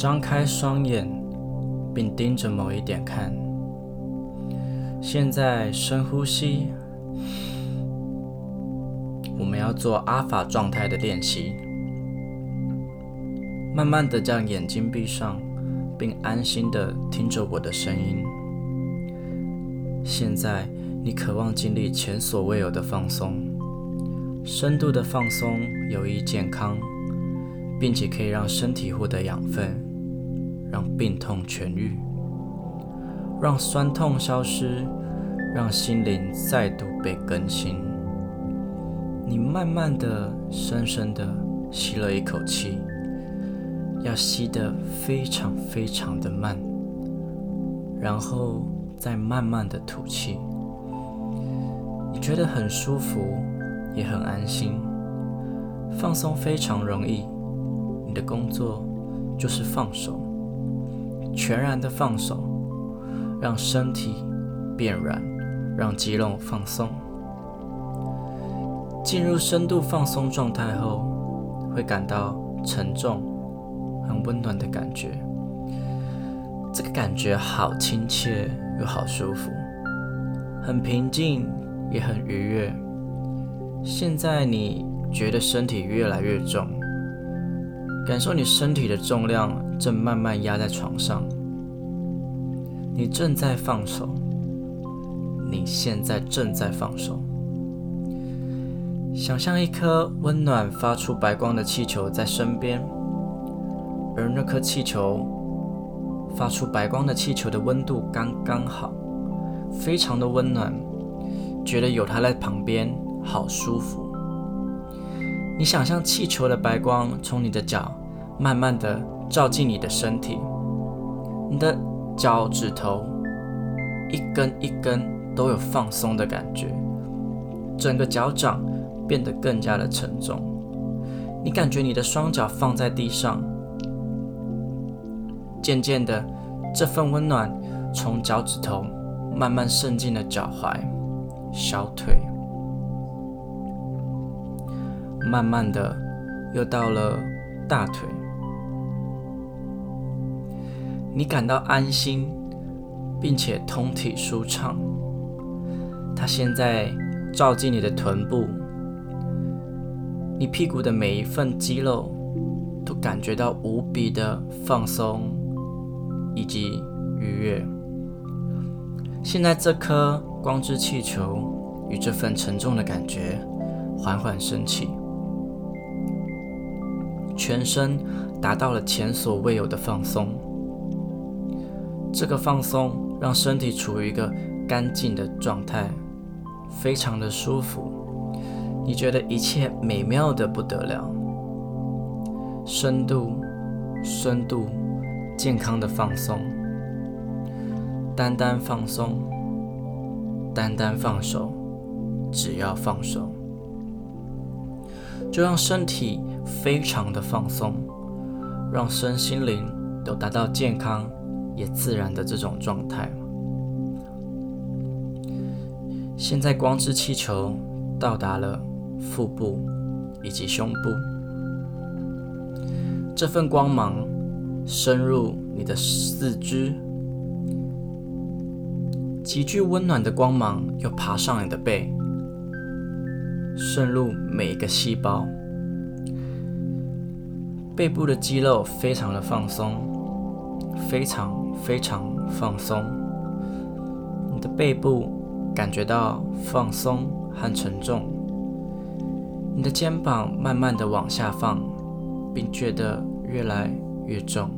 张开双眼，并盯着某一点看。现在深呼吸，我们要做阿法状态的练习。慢慢的将眼睛闭上，并安心的听着我的声音。现在你渴望经历前所未有的放松，深度的放松有益健康，并且可以让身体获得养分，让病痛痊愈。让酸痛消失，让心灵再度被更新。你慢慢的、深深的吸了一口气，要吸得非常非常的慢，然后再慢慢的吐气。你觉得很舒服，也很安心，放松非常容易。你的工作就是放手，全然的放手。让身体变软，让肌肉放松。进入深度放松状态后，会感到沉重、很温暖的感觉。这个感觉好亲切又好舒服，很平静也很愉悦。现在你觉得身体越来越重，感受你身体的重量正慢慢压在床上。你正在放手，你现在正在放手。想象一颗温暖、发出白光的气球在身边，而那颗气球发出白光的气球的温度刚刚好，非常的温暖，觉得有它在旁边好舒服。你想象气球的白光从你的脚慢慢的照进你的身体，你的。脚趾头一根一根都有放松的感觉，整个脚掌变得更加的沉重。你感觉你的双脚放在地上，渐渐的，这份温暖从脚趾头慢慢渗进了脚踝、小腿，慢慢的又到了大腿。你感到安心，并且通体舒畅。它现在照进你的臀部，你屁股的每一份肌肉都感觉到无比的放松以及愉悦。现在这颗光之气球与这份沉重的感觉缓缓升起，全身达到了前所未有的放松。这个放松让身体处于一个干净的状态，非常的舒服。你觉得一切美妙的不得了，深度、深度、健康的放松，单单放松，单单放手，只要放手，就让身体非常的放松，让身心灵都达到健康。也自然的这种状态。现在光之气球到达了腹部以及胸部，这份光芒深入你的四肢，极具温暖的光芒又爬上你的背，渗入每一个细胞，背部的肌肉非常的放松，非常。非常放松，你的背部感觉到放松和沉重，你的肩膀慢慢的往下放，并觉得越来越重。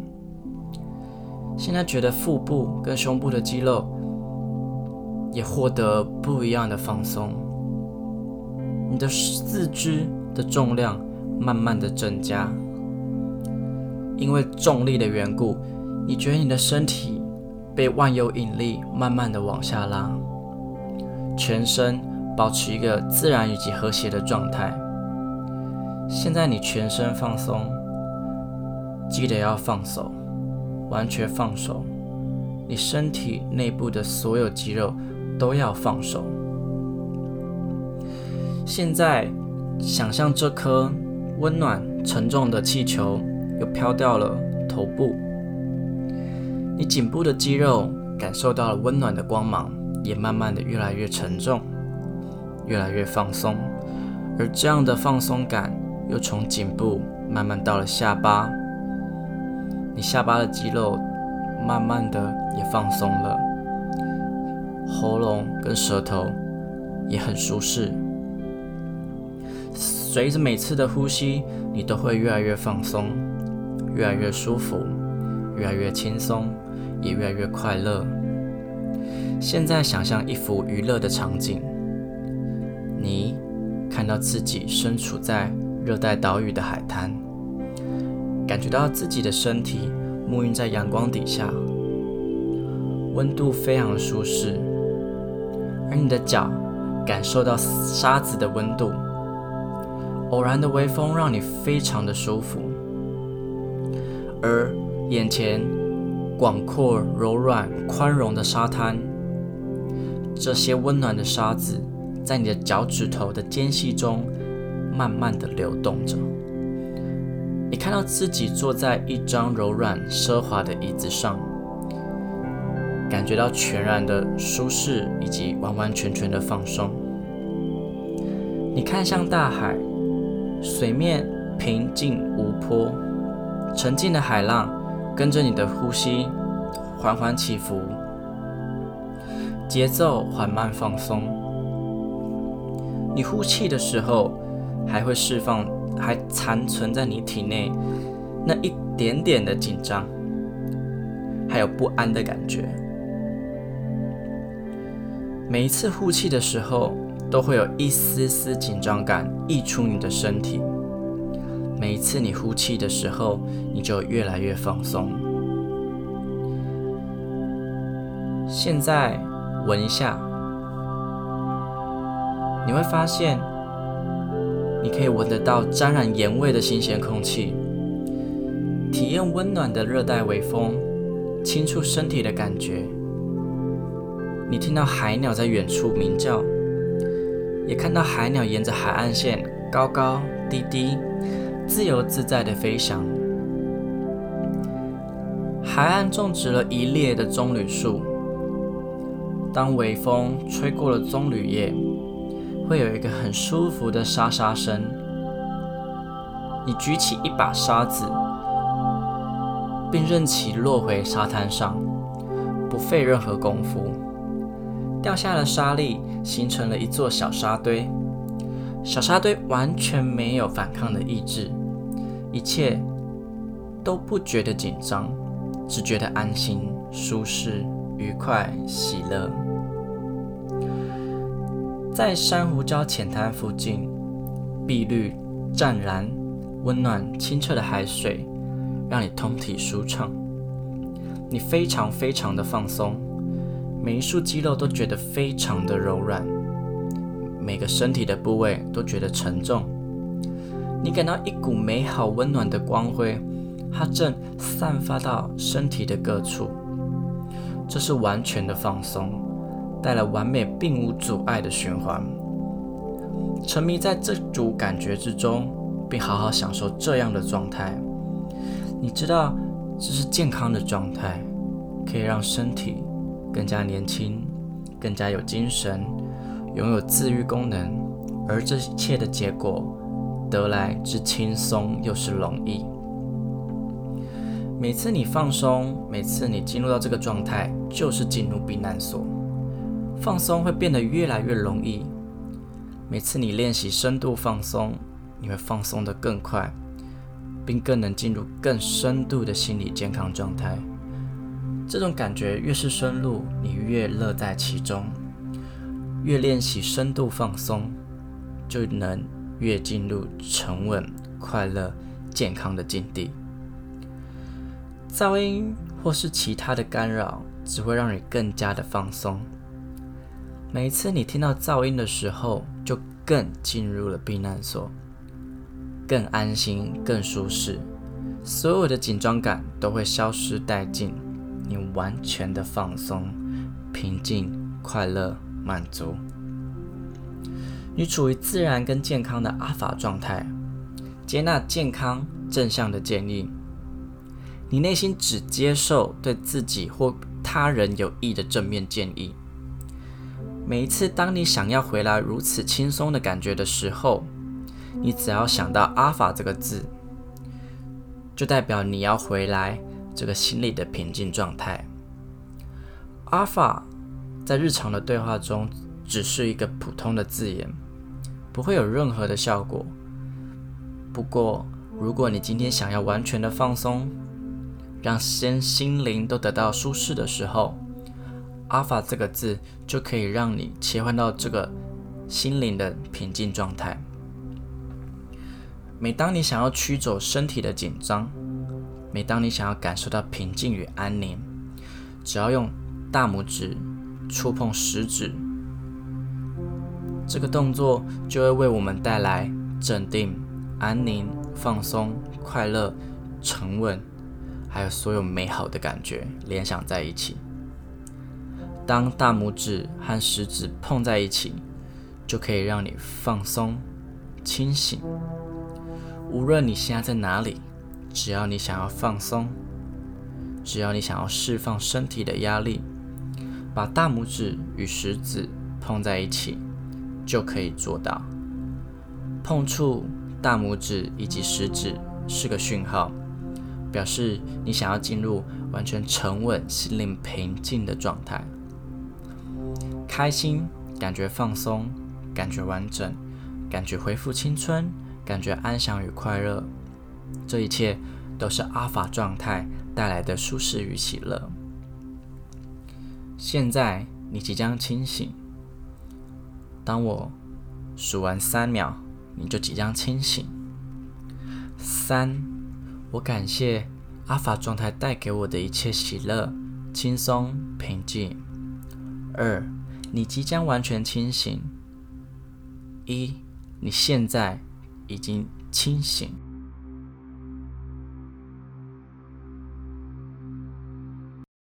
现在觉得腹部跟胸部的肌肉也获得不一样的放松，你的四肢的重量慢慢的增加，因为重力的缘故。你觉得你的身体被万有引力慢慢的往下拉，全身保持一个自然以及和谐的状态。现在你全身放松，记得要放手，完全放手。你身体内部的所有肌肉都要放手。现在想象这颗温暖沉重的气球又飘掉了头部。你颈部的肌肉感受到了温暖的光芒，也慢慢的越来越沉重，越来越放松。而这样的放松感又从颈部慢慢到了下巴，你下巴的肌肉慢慢的也放松了，喉咙跟舌头也很舒适。随着每次的呼吸，你都会越来越放松，越来越舒服，越来越轻松，也越来越快乐。现在想象一幅娱乐的场景，你看到自己身处在热带岛屿的海滩，感觉到自己的身体沐浴在阳光底下，温度非常舒适，而你的脚感受到沙子的温度。偶然的微风让你非常的舒服，而眼前广阔、柔软、宽容的沙滩，这些温暖的沙子在你的脚趾头的间隙中慢慢的流动着。你看到自己坐在一张柔软奢华的椅子上，感觉到全然的舒适以及完完全全的放松。你看向大海。水面平静无波，沉静的海浪跟着你的呼吸缓缓起伏，节奏缓慢放松。你呼气的时候，还会释放还残存在你体内那一点点的紧张，还有不安的感觉。每一次呼气的时候。都会有一丝丝紧张感溢出你的身体。每一次你呼气的时候，你就越来越放松。现在闻一下，你会发现，你可以闻得到沾染盐味的新鲜空气，体验温暖的热带微风轻触身体的感觉。你听到海鸟在远处鸣叫。也看到海鸟沿着海岸线高高低低、自由自在的飞翔。海岸种植了一列的棕榈树，当微风吹过了棕榈叶，会有一个很舒服的沙沙声。你举起一把沙子，并任其落回沙滩上，不费任何功夫。掉下的沙粒形成了一座小沙堆，小沙堆完全没有反抗的意志，一切都不觉得紧张，只觉得安心、舒适、愉快、喜乐。在珊瑚礁浅滩附近，碧绿、湛蓝、温暖、清澈的海水让你通体舒畅，你非常非常的放松。每一束肌肉都觉得非常的柔软，每个身体的部位都觉得沉重。你感到一股美好温暖的光辉，它正散发到身体的各处。这是完全的放松，带来完美并无阻碍的循环。沉迷在这组感觉之中，并好好享受这样的状态。你知道这是健康的状态，可以让身体。更加年轻，更加有精神，拥有自愈功能，而这一切的结果得来之轻松又是容易。每次你放松，每次你进入到这个状态，就是进入避难所。放松会变得越来越容易。每次你练习深度放松，你会放松得更快，并更能进入更深度的心理健康状态。这种感觉越是深入，你越乐在其中。越练习深度放松，就能越进入沉稳、快乐、健康的境地。噪音或是其他的干扰，只会让你更加的放松。每一次你听到噪音的时候，就更进入了避难所，更安心、更舒适，所有的紧张感都会消失殆尽。你完全的放松、平静、快乐、满足，你处于自然跟健康的阿法状态，接纳健康正向的建议。你内心只接受对自己或他人有益的正面建议。每一次当你想要回来如此轻松的感觉的时候，你只要想到“阿法”这个字，就代表你要回来这个心理的平静状态。阿法在日常的对话中只是一个普通的字眼，不会有任何的效果。不过，如果你今天想要完全的放松，让身心灵都得到舒适的时候，阿法这个字就可以让你切换到这个心灵的平静状态。每当你想要驱走身体的紧张，每当你想要感受到平静与安宁，只要用大拇指触碰食指，这个动作就会为我们带来镇定、安宁、放松、快乐、沉稳，还有所有美好的感觉联想在一起。当大拇指和食指碰在一起，就可以让你放松、清醒。无论你现在在哪里，只要你想要放松，只要你想要释放身体的压力，把大拇指与食指碰在一起，就可以做到。碰触大拇指以及食指是个讯号，表示你想要进入完全沉稳、心灵平静的状态。开心，感觉放松，感觉完整，感觉恢复青春，感觉安详与快乐，这一切都是阿法状态带来的舒适与喜乐。现在你即将清醒，当我数完三秒，你就即将清醒。三，我感谢阿法状态带给我的一切喜乐、轻松、平静。二。你即将完全清醒。一，你现在已经清醒。